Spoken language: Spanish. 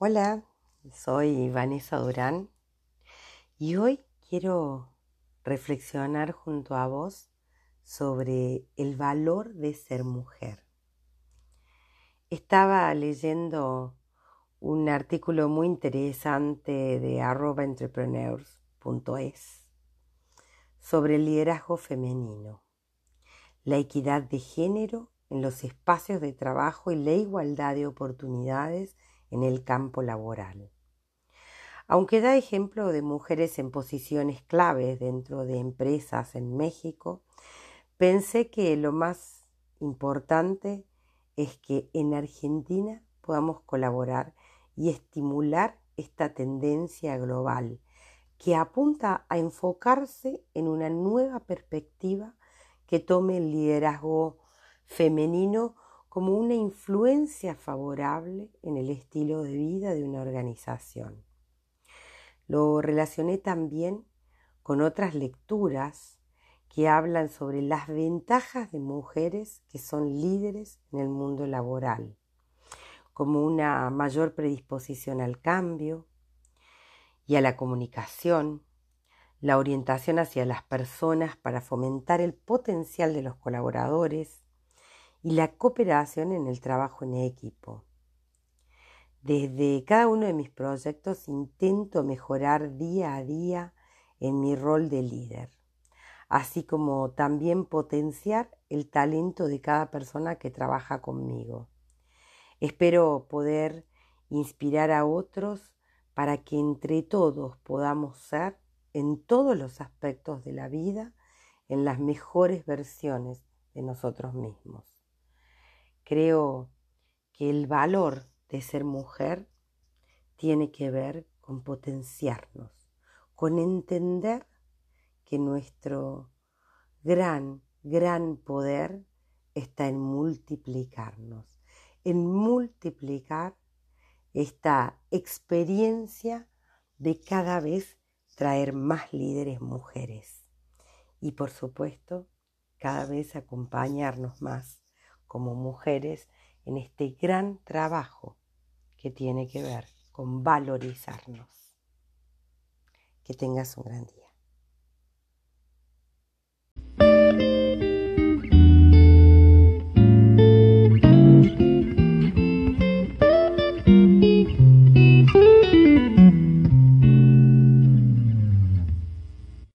Hola, soy Vanessa Durán y hoy quiero reflexionar junto a vos sobre el valor de ser mujer. Estaba leyendo un artículo muy interesante de entrepreneurs.es sobre el liderazgo femenino, la equidad de género en los espacios de trabajo y la igualdad de oportunidades en el campo laboral. Aunque da ejemplo de mujeres en posiciones claves dentro de empresas en México, pensé que lo más importante es que en Argentina podamos colaborar y estimular esta tendencia global que apunta a enfocarse en una nueva perspectiva que tome el liderazgo femenino como una influencia favorable en el estilo de vida de una organización. Lo relacioné también con otras lecturas que hablan sobre las ventajas de mujeres que son líderes en el mundo laboral, como una mayor predisposición al cambio y a la comunicación, la orientación hacia las personas para fomentar el potencial de los colaboradores, y la cooperación en el trabajo en equipo. Desde cada uno de mis proyectos intento mejorar día a día en mi rol de líder, así como también potenciar el talento de cada persona que trabaja conmigo. Espero poder inspirar a otros para que entre todos podamos ser en todos los aspectos de la vida en las mejores versiones de nosotros mismos. Creo que el valor de ser mujer tiene que ver con potenciarnos, con entender que nuestro gran, gran poder está en multiplicarnos, en multiplicar esta experiencia de cada vez traer más líderes mujeres. Y por supuesto cada vez acompañarnos más como mujeres en este gran trabajo que tiene que ver con valorizarnos. Que tengas un gran día.